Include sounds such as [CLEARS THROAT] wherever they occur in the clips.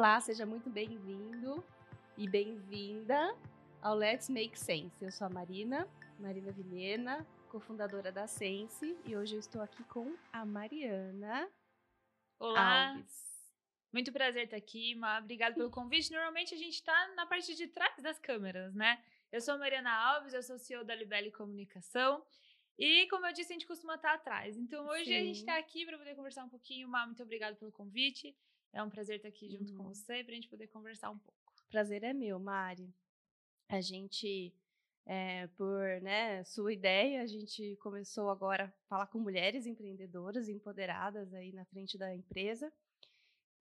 Olá, seja muito bem-vindo e bem-vinda ao Let's Make Sense. Eu sou a Marina, Marina Vilhena, cofundadora da Sense, e hoje eu estou aqui com a Mariana. Olá! Alves. Muito prazer estar aqui, Ma. Obrigada pelo convite. Normalmente a gente está na parte de trás das câmeras, né? Eu sou a Mariana Alves, eu sou CEO da Libele Comunicação. E, como eu disse, a gente costuma estar atrás. Então, hoje Sim. a gente está aqui para poder conversar um pouquinho. Ma, muito obrigada pelo convite. É um prazer estar aqui junto uhum. com você para a gente poder conversar um pouco. Prazer é meu, Mari. A gente, é, por né, sua ideia, a gente começou agora a falar com mulheres empreendedoras, empoderadas aí na frente da empresa.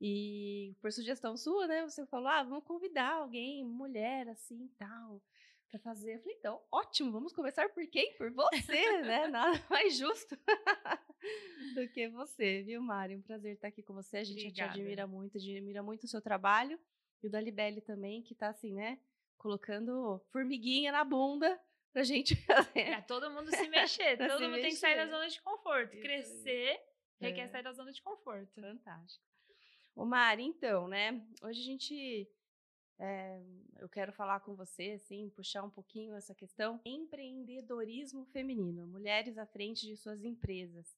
E por sugestão sua, né, você falou, ah, vamos convidar alguém, mulher, assim, tal, para fazer. Eu falei, então, ótimo, vamos começar por quem? Por você, né? [LAUGHS] Nada mais justo [LAUGHS] do que você, viu, Mari? Um prazer estar aqui com você. A gente Obrigada. te admira muito, admira muito o seu trabalho. E o da Libele também, que tá assim, né? Colocando formiguinha na bunda pra gente [LAUGHS] fazer. Pra todo mundo se mexer. todo se mundo mexer. tem que sair da zona de conforto. Isso Crescer requer é. sair da zona de conforto. Fantástico. Ô Mari, então, né? Hoje a gente. É, eu quero falar com você, assim, puxar um pouquinho essa questão. Empreendedorismo feminino, mulheres à frente de suas empresas.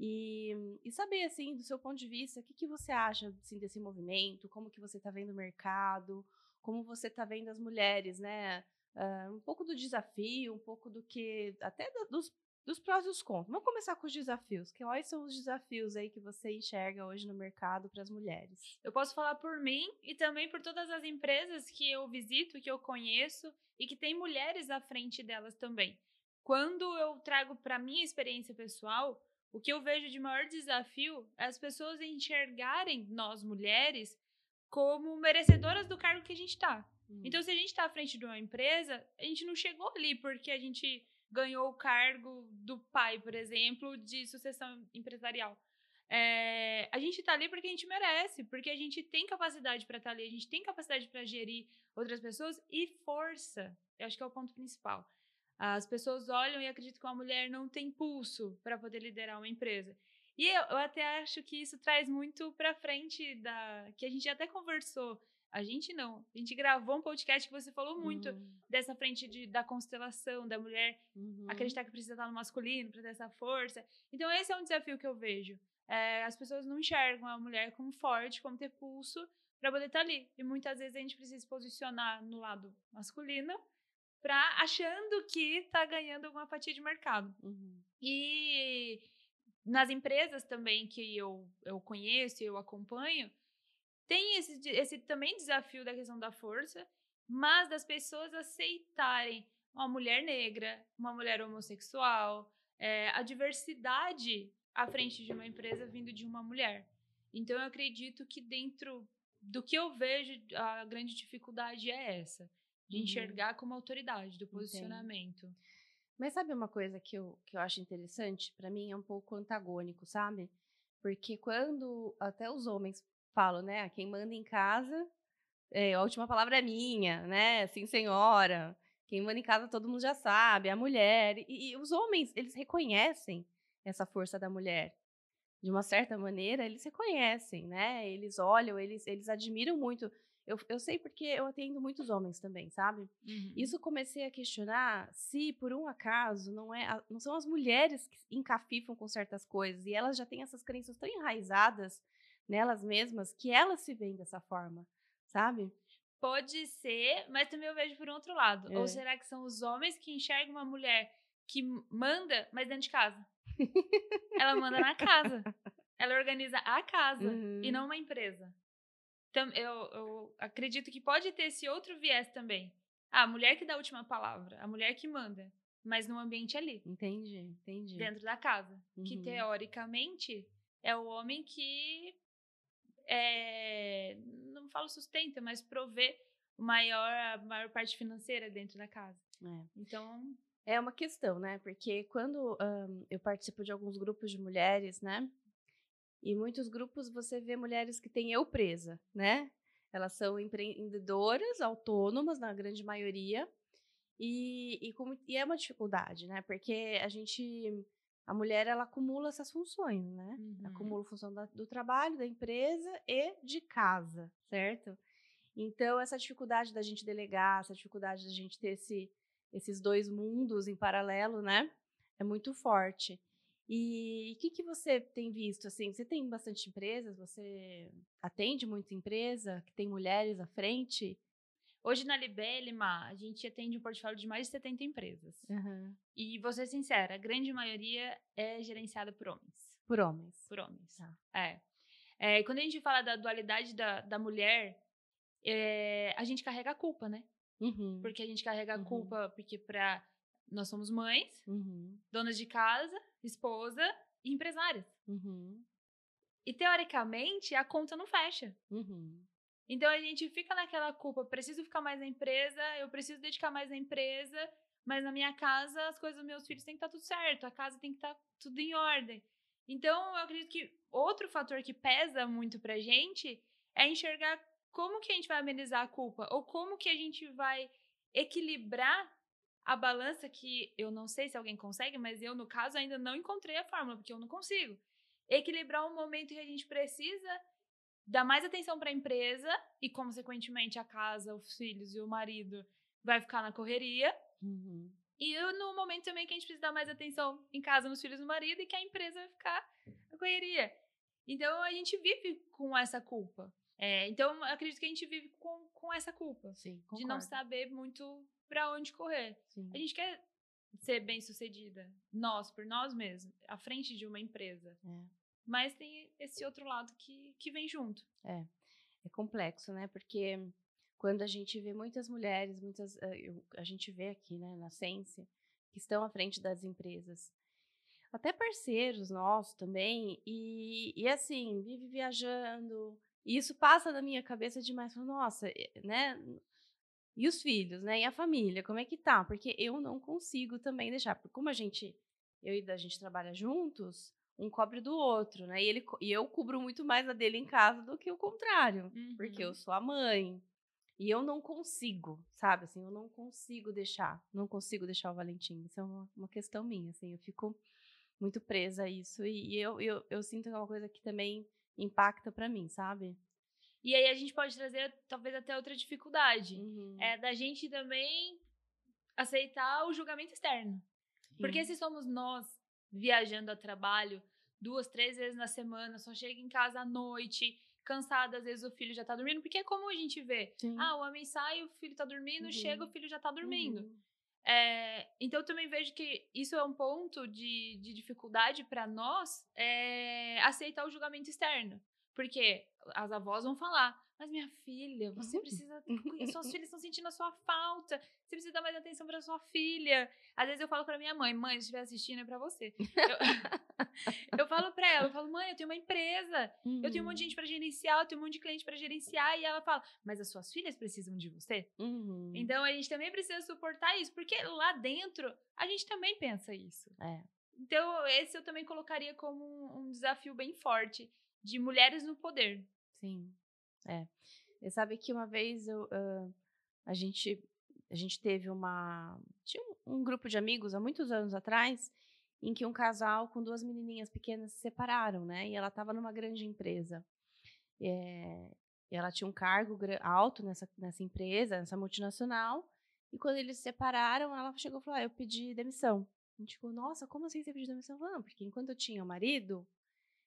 E, e saber, assim, do seu ponto de vista, o que, que você acha assim, desse movimento, como que você está vendo o mercado, como você está vendo as mulheres, né? Uh, um pouco do desafio, um pouco do que, até do, dos, dos prós e os contras. Vamos começar com os desafios. Quais são os desafios aí que você enxerga hoje no mercado para as mulheres? Eu posso falar por mim e também por todas as empresas que eu visito, que eu conheço e que tem mulheres à frente delas também. Quando eu trago para minha experiência pessoal, o que eu vejo de maior desafio é as pessoas enxergarem nós mulheres como merecedoras do cargo que a gente está. Hum. Então, se a gente está à frente de uma empresa, a gente não chegou ali porque a gente ganhou o cargo do pai, por exemplo, de sucessão empresarial. É, a gente está ali porque a gente merece, porque a gente tem capacidade para estar tá ali, a gente tem capacidade para gerir outras pessoas e força. Eu acho que é o ponto principal. As pessoas olham e acreditam que uma mulher não tem pulso para poder liderar uma empresa. E eu, eu até acho que isso traz muito para frente da que a gente até conversou. A gente não. A gente gravou um podcast que você falou muito uhum. dessa frente de, da constelação da mulher uhum. acreditar que precisa estar no masculino para ter essa força. Então esse é um desafio que eu vejo. É, as pessoas não enxergam a mulher como forte, como ter pulso para poder estar ali. E muitas vezes a gente precisa se posicionar no lado masculino pra, achando que está ganhando alguma fatia de mercado. Uhum. E nas empresas também que eu, eu conheço e eu acompanho, tem esse, esse também desafio da questão da força, mas das pessoas aceitarem uma mulher negra, uma mulher homossexual, é, a diversidade à frente de uma empresa vindo de uma mulher. Então, eu acredito que dentro do que eu vejo, a grande dificuldade é essa de uhum. enxergar como autoridade do posicionamento. Entendo. Mas sabe uma coisa que eu, que eu acho interessante? Para mim é um pouco antagônico, sabe? Porque quando até os homens falam, né? Quem manda em casa, é, a última palavra é minha, né? Sim, senhora. Quem manda em casa todo mundo já sabe, é a mulher. E, e os homens, eles reconhecem essa força da mulher. De uma certa maneira, eles reconhecem, né? Eles olham, eles, eles admiram muito eu, eu sei porque eu atendo muitos homens também, sabe? Uhum. Isso comecei a questionar se, por um acaso, não, é, não são as mulheres que encafifam com certas coisas e elas já têm essas crenças tão enraizadas nelas mesmas que elas se veem dessa forma, sabe? Pode ser, mas também eu vejo por um outro lado. É. Ou será que são os homens que enxergam uma mulher que manda, mas dentro de casa? Ela manda na casa. Ela organiza a [LAUGHS] casa uhum. e não uma empresa eu, eu acredito que pode ter esse outro viés também. Ah, a mulher que dá a última palavra, a mulher que manda, mas no ambiente ali. Entendi, entendi. Dentro da casa. Uhum. Que teoricamente é o homem que é, não falo sustenta, mas provê o maior, a maior parte financeira dentro da casa. É. Então. É uma questão, né? Porque quando um, eu participo de alguns grupos de mulheres, né? E muitos grupos você vê mulheres que têm eu presa, né? Elas são empreendedoras, autônomas, na grande maioria, e, e, e é uma dificuldade, né? Porque a gente a mulher ela acumula essas funções, né? Uhum. Acumula a função da, do trabalho, da empresa e de casa, certo? Então, essa dificuldade da gente delegar, essa dificuldade da gente ter esse, esses dois mundos em paralelo, né? É muito forte. E o que, que você tem visto? Assim, você tem bastante empresas? Você atende muita empresa que tem mulheres à frente? Hoje na Libelima, a gente atende um portfólio de mais de 70 empresas. Uhum. E vou ser sincera, a grande maioria é gerenciada por homens. Por homens. Por homens. Tá. É. é. Quando a gente fala da dualidade da, da mulher, é, a gente carrega a culpa, né? Uhum. Porque a gente carrega a Uhum. culpa, porque pra, nós somos mães, Uhum. donas de casa, esposa e empresárias. Uhum. E teoricamente, a conta não fecha. Uhum. Então a gente fica naquela culpa, preciso ficar mais na empresa, eu preciso dedicar mais na empresa, mas na minha casa as coisas dos meus filhos têm que estar tudo certo, a casa tem que estar tudo em ordem. Então eu acredito que outro fator que pesa muito pra gente é enxergar como que a gente vai amenizar a culpa ou como que a gente vai equilibrar a balança que eu não sei se alguém consegue, mas eu no caso ainda não encontrei a fórmula, porque eu não consigo. Equilibrar um momento que a gente precisa dar mais atenção para a empresa e, consequentemente, a casa, os filhos e o marido vai ficar na correria. Uhum. E eu, no momento também que a gente precisa dar mais atenção em casa, nos filhos e no marido, e que a empresa vai ficar na correria. Então, a gente vive com essa culpa. É, então, acredito que a gente vive com, com essa culpa. Sim, De não saber muito para onde correr. Sim. A gente quer ser bem sucedida, nós, por nós mesmos, à frente de uma empresa. É. Mas tem esse outro lado que, que vem junto. É complexo, né? Porque quando a gente vê muitas mulheres, muitas, eh, eu- a gente vê aqui, né, na Sense, que estão à frente das empresas, até parceiros nossos também, e, e assim, vive viajando, e isso passa na minha cabeça demais, nossa, eh, né? E os filhos, né? E a família, como é que tá? Porque eu não consigo também deixar, porque como a gente, eu e a gente trabalha juntos, um cobre do outro, né? E, ele, e eu cubro muito mais a dele em casa do que o contrário, porque eu Uhum. sou a mãe. E eu não consigo, sabe? Assim, eu não consigo deixar, não consigo deixar o Valentim. Isso é uma, uma questão minha, assim, eu fico muito presa a isso. E, e eu, eu, eu sinto que é uma coisa que também impacta pra mim, sabe? E aí a gente pode trazer talvez até outra dificuldade. Uhum. É da gente também aceitar o julgamento externo. Porque se somos nós viajando a trabalho duas, três vezes na semana, só chega em casa à noite, cansada, às vezes o filho já tá dormindo, porque é como a gente vê. Sim. Ah, o homem sai, o filho tá dormindo, Uhum. chega, o filho já tá dormindo. Uhum. É, então eu também vejo que isso é um ponto de, de dificuldade para nós é, aceitar o julgamento externo. Porque as avós vão falar, mas minha filha, você Uhum. precisa. [LAUGHS] Suas filhas estão sentindo a sua falta. Você precisa dar mais atenção para sua filha. Às vezes eu falo para minha mãe, mãe, se estiver assistindo é para você. Eu, [LAUGHS] eu falo para ela, eu falo, mãe, eu tenho uma empresa, eu tenho um monte de Uhum. gente para gerenciar, eu tenho um monte de cliente para gerenciar. E ela fala, mas as suas filhas precisam de você? Uhum. Então a gente também precisa suportar isso, porque lá dentro a gente também pensa isso. É. Então, esse eu também colocaria como um, um desafio bem forte de mulheres no poder. Sim, é. Você sabe que uma vez eu, ah, a gente a gente teve uma tinha um, um grupo de amigos há muitos anos atrás em que um casal com duas menininhas pequenas se separaram, né? E ela estava numa grande empresa. É, e ela tinha um cargo alto nessa nessa empresa, nessa multinacional. E quando eles se separaram, ela chegou e falou: ah, eu pedi demissão. A gente ficou, nossa, como assim você pediu demissão? Não, porque enquanto eu tinha o marido,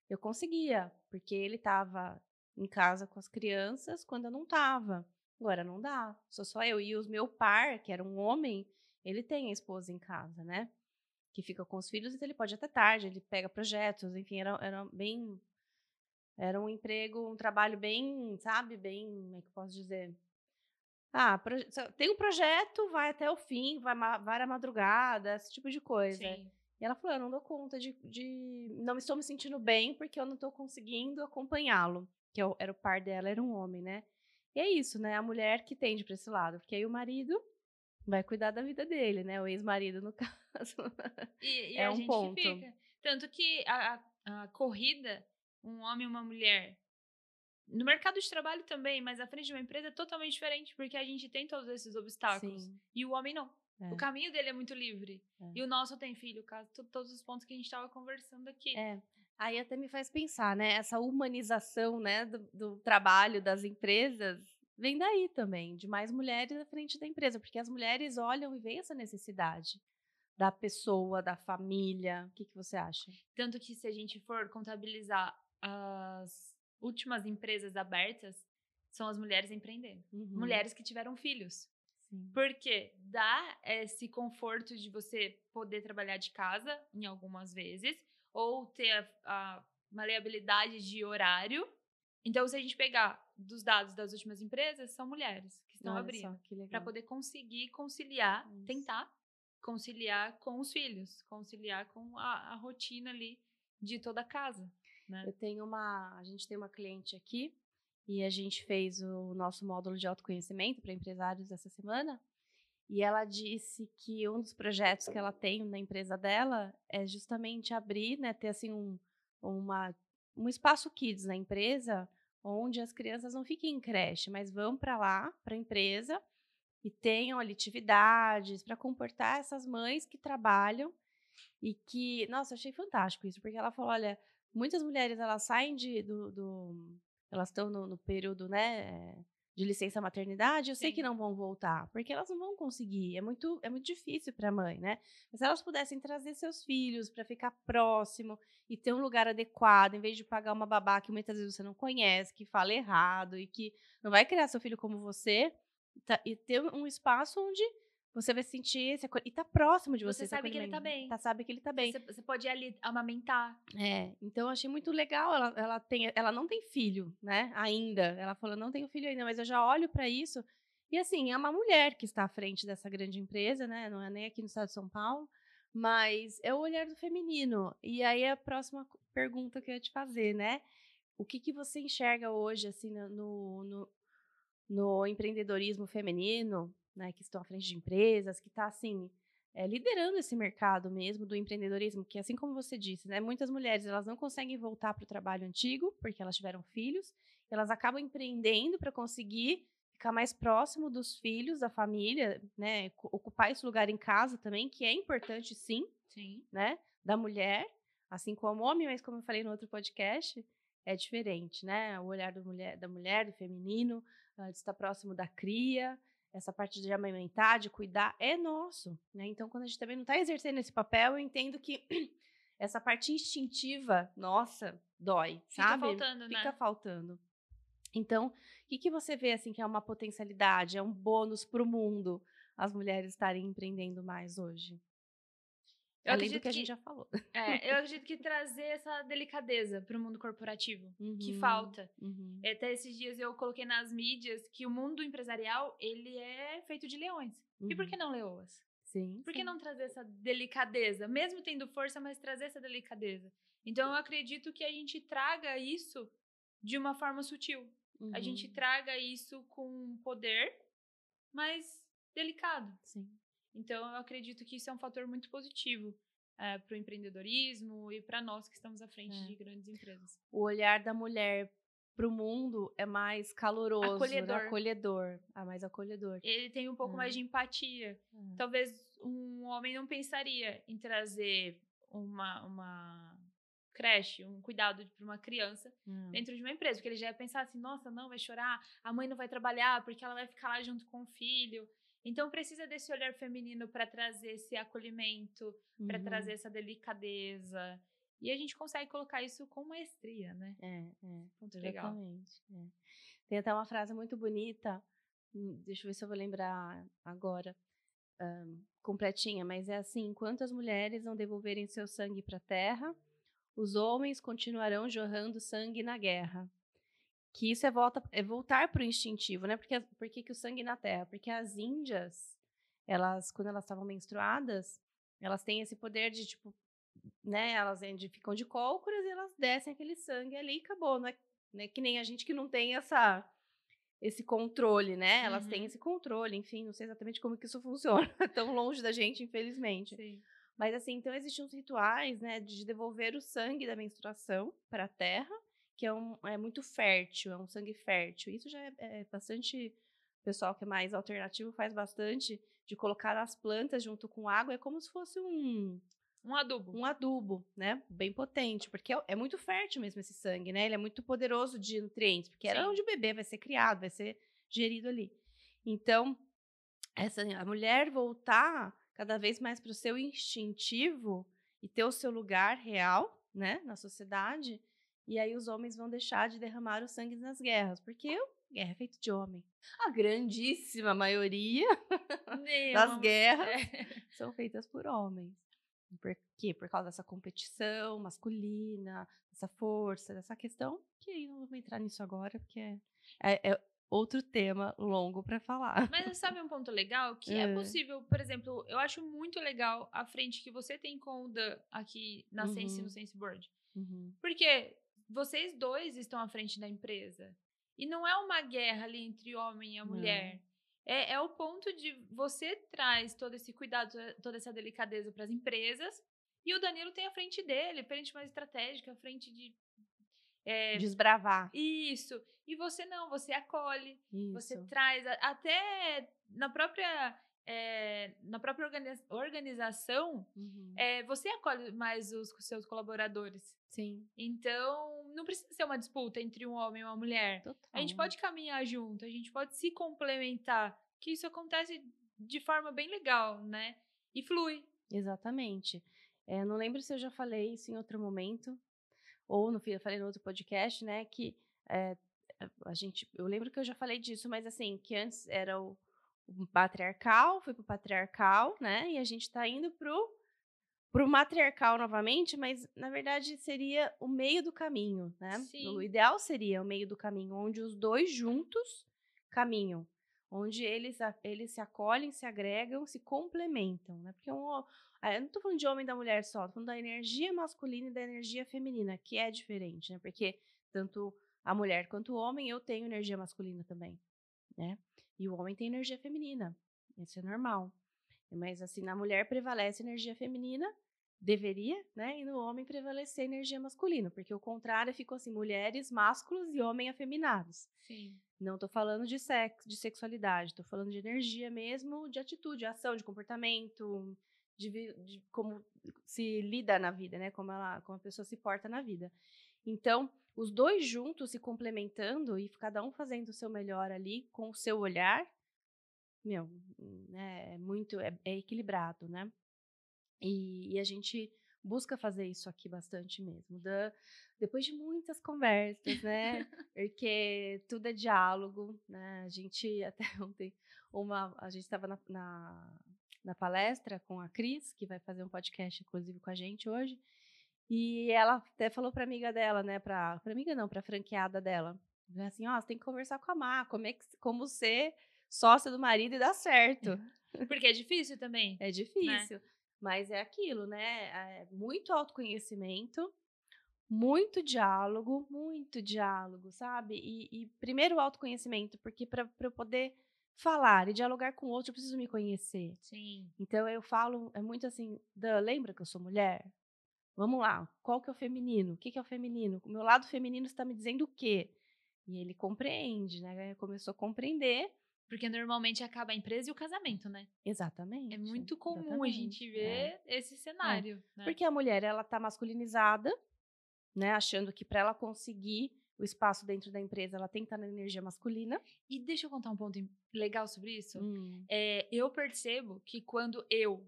eu conseguia, porque ele estava em casa com as crianças quando eu não estava. Agora não dá, sou só eu. E o meu par, que era um homem, ele tem a esposa em casa, né? Que fica com os filhos, então ele pode até tarde, ele pega projetos, enfim, era, era bem. Era um emprego, um trabalho bem, sabe, bem, como é que eu posso dizer? Ah, tem um projeto, vai até o fim, vai, vai à madrugada, esse tipo de coisa. E ela falou: eu não dou conta de, de. Não estou me sentindo bem porque eu não estou conseguindo acompanhá-lo. Que é o- era o par dela, era um homem, né? E é isso, né? A mulher que tende para esse lado. Porque aí o marido vai cuidar da vida dele, né? O ex-marido, no [LAUGHS] caso. E, e É a um gente ponto. fica. Tanto que a, a- a corrida, um homem e uma mulher, no mercado de trabalho também, mas à frente de uma empresa é totalmente diferente, porque a gente tem todos esses obstáculos. Sim. E o homem não. O caminho dele é muito livre. É. E o nosso tem filho, caso todos os pontos que a gente estava conversando aqui. É. Aí até me faz pensar, né? Essa humanização, né, do, do trabalho das empresas vem daí também, de mais mulheres à frente da empresa, porque as mulheres olham e veem essa necessidade da pessoa, da família. O que, que você acha? Tanto que se a gente for contabilizar as últimas empresas abertas, são as mulheres empreendendo. Uhum. Mulheres que tiveram filhos. Sim. Porque dá esse conforto de você poder trabalhar de casa, em algumas vezes, ou ter a, a maleabilidade de horário. Então, se a gente pegar dos dados das últimas empresas, são mulheres que estão Olha abrindo. Para poder conseguir conciliar, Isso. tentar conciliar com os filhos, conciliar com a, a rotina ali de toda a casa. Né? Eu tenho uma, a gente tem uma cliente aqui e a gente fez o nosso módulo de autoconhecimento para empresários essa semana. E ela disse que um dos projetos que ela tem na empresa dela é justamente abrir, né, ter assim um, uma, um espaço kids na empresa, onde as crianças não fiquem em creche, mas vão para lá, para a empresa, e tenham ali atividades para comportar essas mães que trabalham e que, nossa, achei fantástico isso, porque ela falou, olha, muitas mulheres elas saem de, do, do- elas estão no, no período, né, de licença maternidade, eu sei que Sim. não vão voltar, porque elas não vão conseguir, é muito, é muito difícil para a mãe, né? Mas se elas pudessem trazer seus filhos para ficar próximo e ter um lugar adequado, em vez de pagar uma babá que muitas vezes você não conhece, que fala errado e que não vai criar seu filho como você, tá- e ter um espaço onde você vai sentir esse acolh- e tá próximo de você. Você sabe que ele tá bem. Tá, sabe que ele tá bem. Você, você pode ir ali amamentar. É, então eu achei muito legal. Ela, ela, tem, ela não tem filho, né? Ainda. Ela falou, não tenho filho ainda, mas eu já olho para isso. E assim, é uma mulher que está à frente dessa grande empresa, né? Não é nem aqui no estado de São Paulo, mas é o olhar do feminino. E aí a próxima pergunta que eu ia te fazer, né? O que, que você enxerga hoje, assim, no, no- no empreendedorismo feminino, né? Que estão à frente de empresas, que está assim é, liderando esse mercado mesmo do empreendedorismo, que assim como você disse, né, muitas mulheres elas não conseguem voltar para o trabalho antigo porque elas tiveram filhos, elas acabam empreendendo para conseguir ficar mais próximo dos filhos, da família, né, ocupar esse lugar em casa também, que é importante sim, Sim. né, da mulher, assim como o homem, mas como eu falei no outro podcast, é diferente, né? O olhar mulher, da mulher, do feminino, ah, de estar próximo da cria, essa parte de amamentar, de cuidar, é nosso, né? Então, quando a gente também não está exercendo esse papel, eu entendo que [CLEARS THROAT] essa parte instintiva, nossa, dói, Fica sabe? faltando, né? Fica faltando. Então, o que, que você vê assim que é uma potencialidade, é um bônus para o mundo as mulheres estarem empreendendo mais hoje? Eu Além do acredito que a que- gente já falou. É, eu acredito que trazer essa delicadeza para o mundo corporativo, que Uhum, falta. uhum. Até esses dias eu coloquei nas mídias que o mundo empresarial, ele é feito de leões. E por Uhum. que não leoas? Sim. Por que sim. não trazer essa delicadeza? Mesmo tendo força, mas trazer essa delicadeza. Então eu acredito que a gente traga isso de uma forma sutil. A gente Uhum, traga isso com poder, mas delicado. Sim. Então, eu acredito que isso é um fator muito positivo para o empreendedorismo e para nós que estamos à frente É. de grandes empresas. O olhar da mulher para o mundo é mais caloroso, Acolhedor. Né? acolhedor. Ah, mais acolhedor. Ele tem um pouco É. mais de empatia. É. Talvez um homem não pensaria em trazer uma, uma creche, um cuidado para uma criança Hum. dentro de uma empresa, porque ele já ia pensar assim, nossa, não, vai chorar, a mãe não vai trabalhar porque ela vai ficar lá junto com o filho. Então precisa desse olhar feminino para trazer esse acolhimento, para Uhum. trazer essa delicadeza. E a gente consegue colocar isso com maestria, né? É, é. Muito legal. Exatamente. é. Tem até uma frase muito bonita, hum, deixa eu ver se eu vou lembrar agora, ahn, completinha, mas é assim: enquanto as mulheres não devolverem seu sangue para a terra, os homens continuarão jorrando sangue na guerra. Que isso é, volta, é voltar para o instintivo, né? Porque, por que, o sangue na terra? Porque as índias, elas, quando elas estavam menstruadas, elas têm esse poder de, tipo, né? Elas ficam de cócoras e elas descem aquele sangue ali e acabou. Não é né, que nem a gente que não tem essa esse controle, né? Elas têm Uhum. esse controle, enfim, não sei exatamente como que isso funciona, [LAUGHS] tão longe da gente, infelizmente. Sim. Mas assim, então existem uns rituais, né, de devolver o sangue da menstruação para a terra, que é, um, é muito fértil, é um sangue fértil. Isso já é, é bastante o pessoal que é mais alternativo faz bastante, de colocar as plantas junto com água, é como se fosse um um adubo. Um adubo, né? Bem potente, porque é, é muito fértil mesmo esse sangue, né? Ele é muito poderoso de nutrientes, porque era onde o bebê vai ser criado, vai ser gerido ali. Então, essa a mulher voltar cada vez mais para o seu instintivo e ter o seu lugar real, né, na sociedade, e aí os homens vão deixar de derramar o sangue nas guerras, porque guerra é feito de homem. A grandíssima maioria [LAUGHS] das guerras é. [LAUGHS] são feitas por homens. Por quê? Por causa dessa competição masculina, dessa força, dessa questão, que aí não vou entrar nisso agora, porque é, é, é outro tema longo para falar. Mas sabe um ponto legal? [LAUGHS] Que é. é. possível, por exemplo, eu acho muito legal a frente que você tem com o Dan aqui na uhum. Sense no SenseBoard. Uhum. Porque vocês dois estão à frente da empresa. E não é uma guerra ali entre homem e a mulher. É, é o ponto de você traz todo esse cuidado, toda essa delicadeza para as empresas, e o Danilo tem a frente dele, frente mais estratégica, a frente de. É, Desbravar. Isso. E você não, você acolhe, Isso. você traz, até na própria é, na própria organização, uhum. é, você acolhe mais os seus colaboradores. Sim. Então, não precisa ser uma disputa entre um homem e uma mulher. Total. A gente pode caminhar junto, a gente pode se complementar, que isso acontece de forma bem legal, né? E flui. Exatamente. É, não lembro se eu já falei isso em outro momento, ou no eu falei no outro podcast, né? Que é, a gente, eu lembro que eu já falei disso, mas assim, que antes era o patriarcal, foi pro patriarcal, né? E a gente está indo pro pro matriarcal novamente, mas na verdade seria o meio do caminho, né? Sim. O ideal seria o meio do caminho, onde os dois juntos caminham, onde eles, eles se acolhem, se agregam, se complementam, né? Porque um, eu não tô falando de homem e da mulher só, tô falando da energia masculina e da energia feminina, que é diferente, né? Porque tanto a mulher quanto o homem, eu tenho energia masculina também, né? E o homem tem energia feminina. Isso é normal. Mas assim, na mulher prevalece energia feminina, deveria, né? E no homem prevalecer energia masculina, porque o contrário ficou assim, mulheres másculos e homens afeminados. Sim. Não estou falando de sexo, de sexualidade, estou falando de energia mesmo, de atitude, de ação, de comportamento, de, de, como se lida na vida, né? Como ela, como a pessoa se porta na vida. Então, os dois juntos se complementando e cada um fazendo o seu melhor ali com o seu olhar, meu, né, é muito, é, é equilibrado, né? E, e, a gente busca fazer isso aqui bastante mesmo. Da, depois de muitas conversas, né? [LAUGHS] Porque tudo é diálogo, né? A gente [LAUGHS] até ontem, uma, a gente estava na, na, na palestra com a Cris, que vai fazer um podcast, inclusive, com a gente hoje. E ela até falou pra amiga dela, né? Pra, pra amiga não, pra franqueada dela. Assim, ó, oh, você tem que conversar com a Má, como, é que, como ser sócia do marido e dar certo. [LAUGHS] Porque é difícil também. É né? difícil. Né? Mas é aquilo, né? É muito autoconhecimento, muito diálogo, muito diálogo, sabe? E, e primeiro o autoconhecimento, porque para eu poder falar e dialogar com o outro, eu preciso me conhecer. Sim. Então eu falo, é muito assim, lembra que eu sou mulher? Vamos lá, qual que é o feminino? O que, que é o feminino? O meu lado feminino está me dizendo o quê? E ele compreende, né? Começou a compreender. Porque normalmente acaba a empresa e o casamento, né? Exatamente. É muito comum exatamente, a gente ver é. esse é. cenário. É. Né? Porque a mulher, ela tá masculinizada, né? Achando que para ela conseguir o espaço dentro da empresa, ela tem que estar na energia masculina. E deixa eu contar um ponto legal sobre isso. Hum. É, eu percebo que quando eu,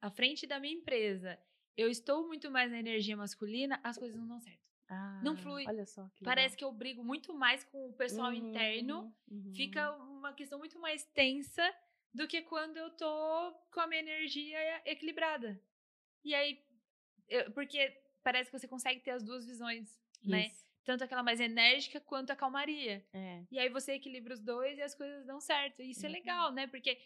à frente da minha empresa, eu estou muito mais na energia masculina, as coisas não dão certo. Ah, não flui. Olha só. Parece que eu brigo muito mais com o pessoal uhum, interno. Uhum. Fica uma questão muito mais tensa do que quando eu tô com a minha energia equilibrada. E aí, eu, porque parece que você consegue ter as duas visões, né? Isso. né? Tanto aquela mais enérgica quanto a calmaria. É. E aí você equilibra os dois e as coisas dão certo. Isso uhum. é legal, né? Porque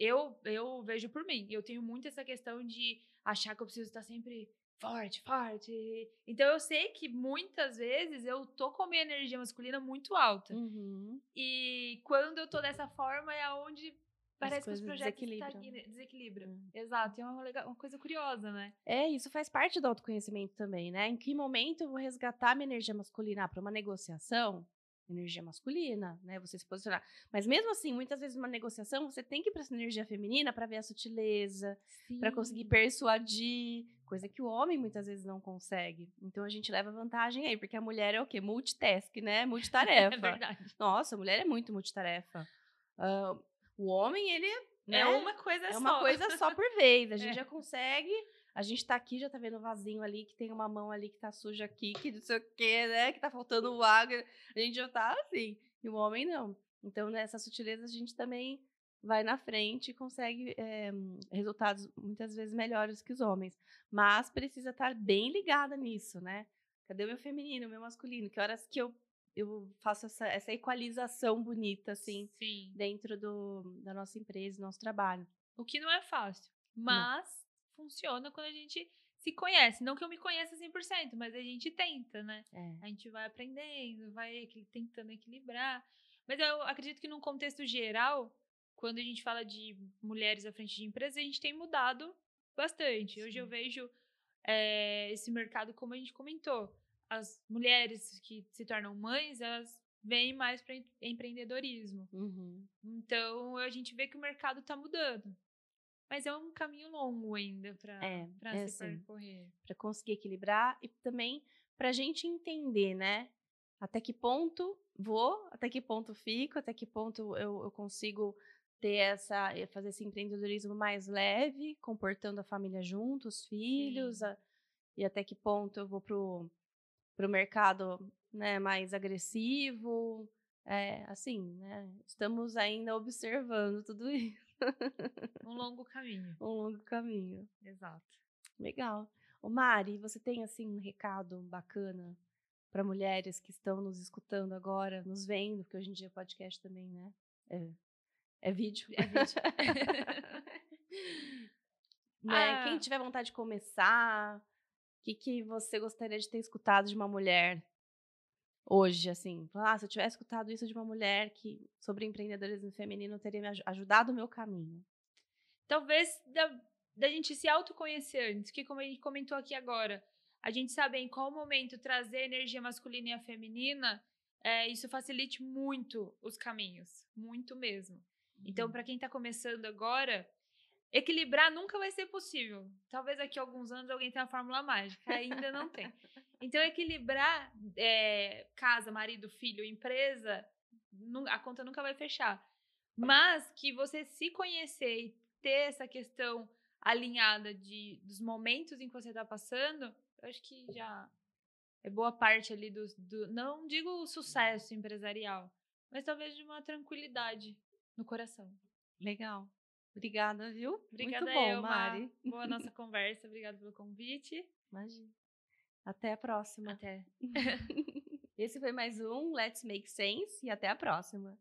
eu, eu vejo por mim. Eu tenho muito essa questão de achar que eu preciso estar sempre forte, forte. Então eu sei que muitas vezes eu tô com a minha energia masculina muito alta. Uhum. E quando eu tô dessa forma é onde parece que os projetos desequilibram. desequilibram. Uhum. Exato, é uma, uma, coisa curiosa, né? É, isso faz parte do autoconhecimento também, né? Em que momento eu vou resgatar minha energia masculina para uma negociação? Energia masculina, né? Você se posicionar. Mas mesmo assim, muitas vezes numa negociação, você tem que ir para essa energia feminina para ver a sutileza, para conseguir persuadir, coisa que o homem muitas vezes não consegue. Então a gente leva vantagem aí, porque a mulher é o quê? Multitask, né? [LAUGHS] Multitarefa. é verdade. Nossa, a mulher é muito multitarefa. Uh, o homem, ele é né? uma coisa é só. uma coisa só por vez. A [LAUGHS] gente É. já consegue. A gente tá aqui, já tá vendo o vasinho ali, que tem uma mão ali que tá suja aqui, que não sei o quê, né? Que tá faltando água. A gente já tá assim. E o homem não. Então, nessa sutileza, a gente também vai na frente e consegue eh, resultados muitas vezes melhores que os homens. Mas precisa estar bem ligada nisso, né? Cadê o meu feminino, o meu masculino? Que horas que eu, eu faço essa, essa equalização bonita, assim, Sim. dentro do, da nossa empresa, do nosso trabalho. O que não é fácil. Mas funciona quando a gente se conhece. Não que eu me conheça 100%, mas a gente tenta, né? É. A gente vai aprendendo, vai tentando equilibrar. Mas eu acredito que num contexto geral, quando a gente fala de mulheres à frente de empresas, a gente tem mudado bastante. Hoje eu Sim. vejo eh, esse mercado, como a gente comentou, as mulheres que se tornam mães, elas vêm mais para empreendedorismo. Uhum. Então a gente vê que o mercado está mudando. Mas é um caminho longo ainda para É, é se assim. percorrer. Para conseguir equilibrar e também para a gente entender, né? Até que ponto vou, até que ponto fico, até que ponto eu, eu consigo ter essa, eh, fazer esse empreendedorismo mais leve, comportando a família junto, os filhos, a- e até que ponto eu vou pro, pro mercado né, mais agressivo. É, assim, né? Estamos ainda observando tudo isso, [LAUGHS] Um longo caminho. um longo caminho. Exato. Legal. Ô Mari, você tem assim um recado bacana para mulheres que estão nos escutando agora, nos vendo, porque hoje em dia é podcast também, né? É, é vídeo. É vídeo. [LAUGHS] [LAUGHS] né? Quem Ah. tiver vontade de começar, o que, que você gostaria de ter escutado de uma mulher hoje, assim? Ah, se eu tivesse escutado isso de uma mulher que sobre empreendedorismo feminino teria me aju- ajudado o meu caminho. Talvez da, da gente se autoconhecer antes, que como a gente comentou aqui agora, a gente saber em qual momento trazer energia masculina e a feminina, é, isso facilite muito os caminhos. Muito mesmo. Então, Uhum. para quem está começando agora, equilibrar nunca vai ser possível. Talvez daqui a alguns anos alguém tenha a fórmula mágica, ainda não tem. Então, equilibrar é, casa, marido, filho, empresa, a conta nunca vai fechar. Mas que você se conhecer e ter essa questão alinhada de, dos momentos em que você está passando, eu acho que já é boa parte ali do, do. Não digo sucesso empresarial, mas talvez de uma tranquilidade no coração. Legal. Obrigada, viu? Obrigada, Muito bom, Elma. Mari. Boa nossa [LAUGHS] conversa. Obrigada pelo convite. Imagina. Até a próxima. Até. [LAUGHS] Esse foi mais um Let's Make Sense e até a próxima.